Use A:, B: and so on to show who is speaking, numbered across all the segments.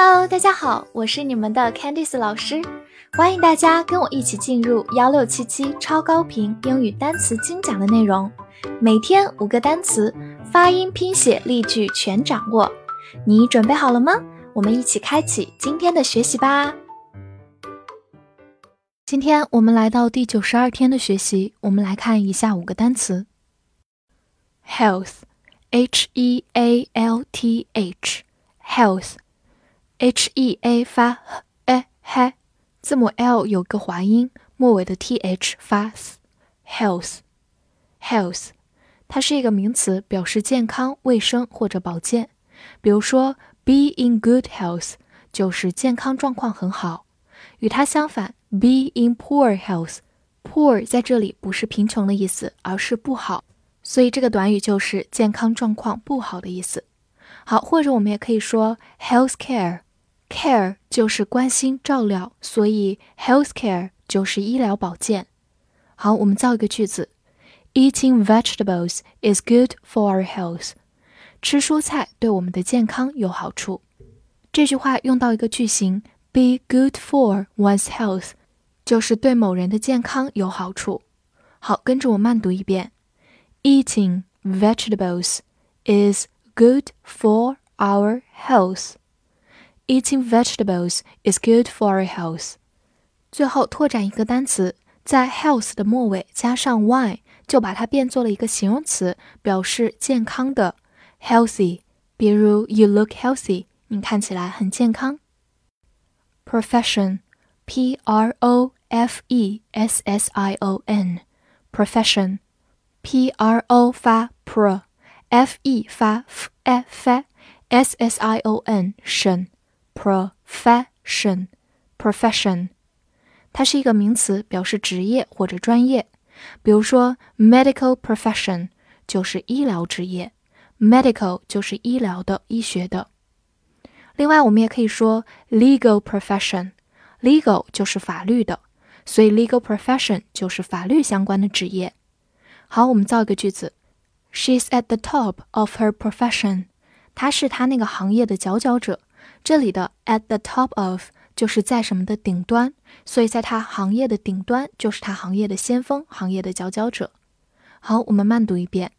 A: Hello，大家好，我是你们的 Candice 老师，欢迎大家跟我一起进入幺六七七超高频英语单词精讲的内容，每天五个单词，发音、拼写、例句全掌握，你准备好了吗？我们一起开启今天的学习吧。今天我们来到第九十二天的学习，我们来看以下五个单词：health，h e a l t h，health。H e a 发 h h，字母 l 有个滑音，末尾的 t h 发 s，health，health，它是一个名词，表示健康、卫生或者保健。比如说，be in good health 就是健康状况很好。与它相反，be in poor health，poor 在这里不是贫穷的意思，而是不好，所以这个短语就是健康状况不好的意思。好，或者我们也可以说 health care。Care 就是关心、照料，所以 health care 就是医疗保健。好，我们造一个句子：Eating vegetables is good for our health。吃蔬菜对我们的健康有好处。这句话用到一个句型：be good for one's health，就是对某人的健康有好处。好，跟着我慢读一遍：Eating vegetables is good for our health。 Eating vegetables is good for our health。最后拓展一个单词，在 health 的末尾加上 y，就把它变做了一个形容词，表示健康的 healthy。比如 You look healthy，你看起来很健康。Profession，p r o f e s s i o n，profession，p r o 发 pro，f e 发 f f，s s i o n 神。 profession，profession，它是一个名词，表示职业或者专业。比如说，medical profession 就是医疗职业，medical 就是医疗的、医学的。另外，我们也可以说 legal profession，legal 就是法律的，所以 legal profession 就是法律相关的职业。好，我们造一个句子：She's at the top of her profession，她是她那个行业的佼佼者。这里的 at the top of 就是在什么的顶端，所以在它行业的顶端就是它行业的先锋，行业的佼佼者。好，我们慢读一遍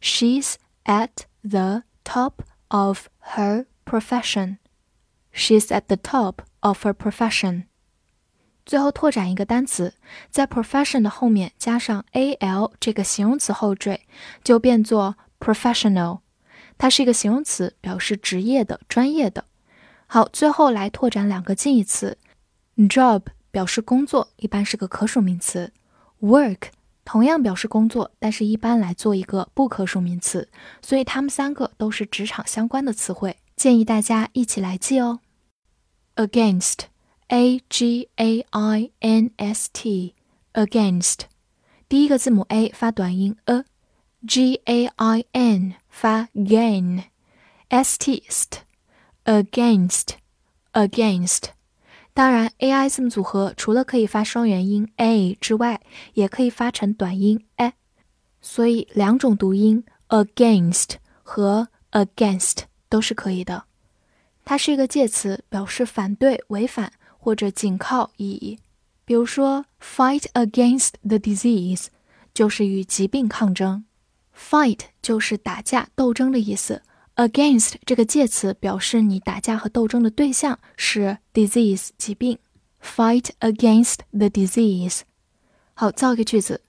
A: ：She's at the top of her profession. She's at the top of her profession. 最后拓展一个单词，在 profession 的后面加上 al 这个形容词后缀，就变作 professional。它是一个形容词，表示职业的、专业的。好，最后来拓展两个近义词，job 表示工作，一般是个可数名词；work 同样表示工作，但是一般来做一个不可数名词。所以它们三个都是职场相关的词汇，建议大家一起来记哦。Against，a g a i n s t，against，第一个字母 a 发短音 a，g a i n 发 gain，s t st。Against against，当然，a i 字母组合除了可以发双元音 a 之外，也可以发成短音 a，所以两种读音 against 和 against 都是可以的。它是一个介词，表示反对、违反或者仅靠意义。比如说，fight against the disease 就是与疾病抗争，fight 就是打架、斗争的意思。Against 这个介词表示你打架和斗争的对象是 disease 疾病，fight against the disease。好，造一个句子，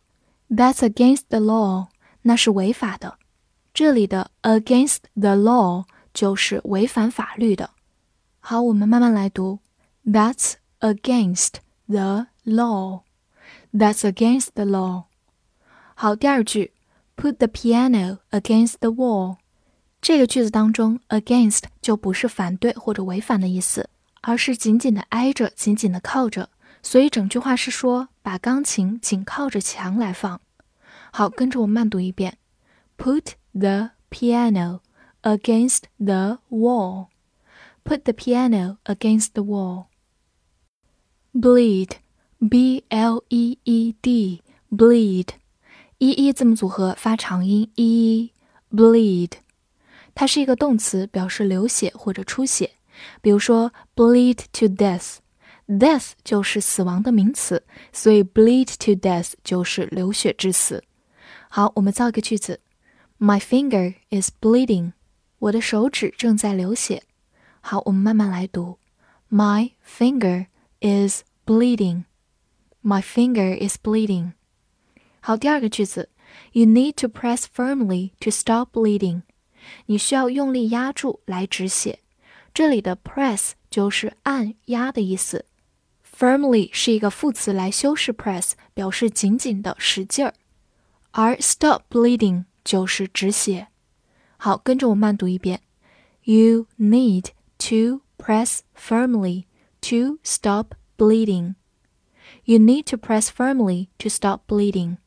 A: That's against the law，那是违法的。这里的 against the law 就是违反法律的。好，我们慢慢来读，That's against the law。That's against the law。好，第二句，Put the piano against the wall。 这个句子当中，against 就不是反对或者违反的意思，而是紧紧的挨着、紧紧的靠着。所以整句话是说，把钢琴紧靠着墙来放。好，跟着我慢读一遍：Put the piano against the wall. Put the piano against the wall. Bleed, b l e e d, bleed. 一一字母组合发长音 e，bleed。它是一个动词，表示流血或者出血。比如说 bleed to death，death 就是死亡的名词，所以 bleed to death 就是流血致死。好，我们造一个句子：My finger is bleeding，我的手指正在流血。好，我们慢慢来读：My finger is bleeding。My finger is bleeding。好，第二个句子：You need to press firmly to stop bleeding。你需要用力压住来止血。这里的 press 就是按压的意思，firmly 是一个副词来修饰 press，表示紧紧的使劲儿，而 stop bleeding 就是止血。好，跟着我慢读一遍：You need to press firmly to stop bleeding. You need to press firmly to stop bleeding.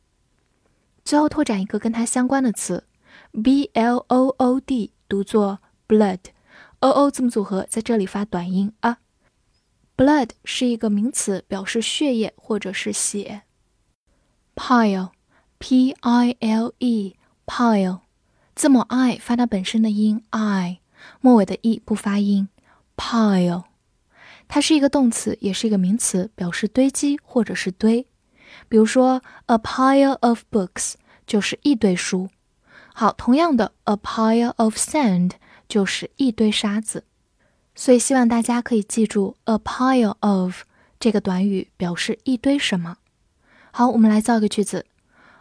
A: 最后拓展一个跟它相关的词，b l o o d 读作 blood。o o 字母组合在这里发短音啊。blood 是一个名词，表示血液或者是血。pile，p i l e，pile，字母 i 发它本身的音 i，末尾的 e 不发音。pile，它是一个动词，也是一个名词，表示堆积或者是堆。比如说，a pile of books 就是一堆书。好，同样的，a pile of sand。就是一堆沙子，所以希望大家可以记住 a pile of 这个短语表示一堆什么。好，我们来造个句子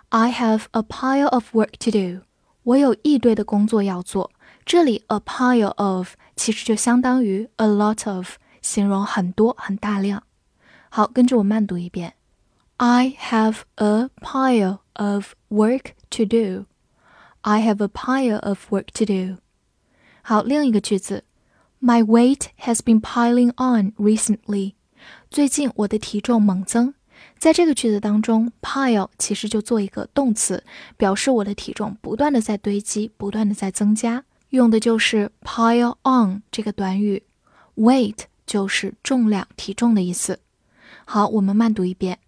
A: ：I have a pile of work to do。我有一堆的工作要做。这里 a pile of 其实就相当于 a lot of，形容很多很大量。好，跟着我慢读一遍：I have a pile of work to do。I have a pile of work to do。好，另一个句子，My weight has been piling on recently。最近我的体重猛增。在这个句子当中，pile 其实就做一个动词，表示我的体重不断的在堆积，不断的在增加，用的就是 pile on 这个短语。weight 就是重量、体重的意思。好，我们慢读一遍，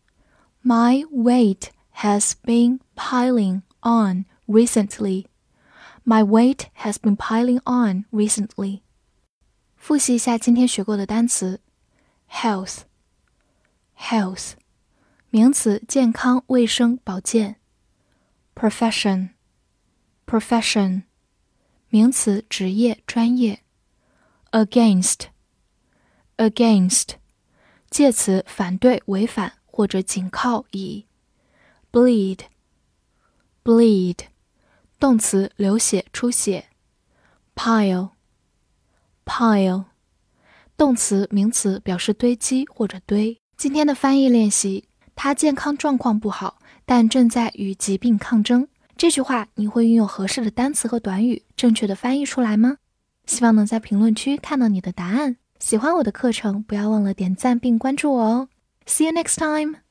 A: My weight has been piling on recently。My weight has been piling on recently. 复习一下今天学过的单词：health, health，名词，健康、卫生、保健；profession, profession，名词，职业、专业；against, against，介词，反对、违反或者仅靠以；bleed, bleed。 动词流血、出血；pile，pile，动词、名词表示堆积或者堆。今天的翻译练习，他健康状况不好，但正在与疾病抗争。这句话你会运用合适的单词和短语，正确的翻译出来吗？希望能在评论区看到你的答案。喜欢我的课程，不要忘了点赞并关注我哦。See you next time.